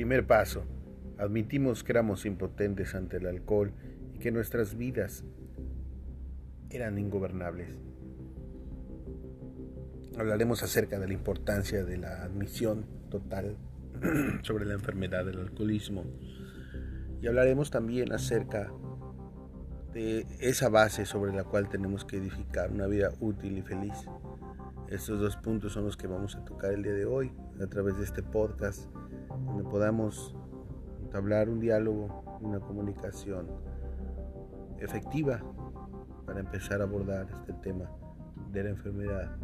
Primer paso. Admitimos que éramos impotentes ante el alcohol y que nuestras vidas eran ingobernables. Hablaremos acerca de la importancia de la admisión total sobre la enfermedad del alcoholismo y hablaremos también acerca de esa base sobre la cual tenemos que edificar una vida útil y feliz. Estos dos puntos son los que vamos a tocar el día de hoy a través de este podcast, donde podamos entablar un diálogo, una comunicación efectiva para empezar a abordar este tema de la enfermedad.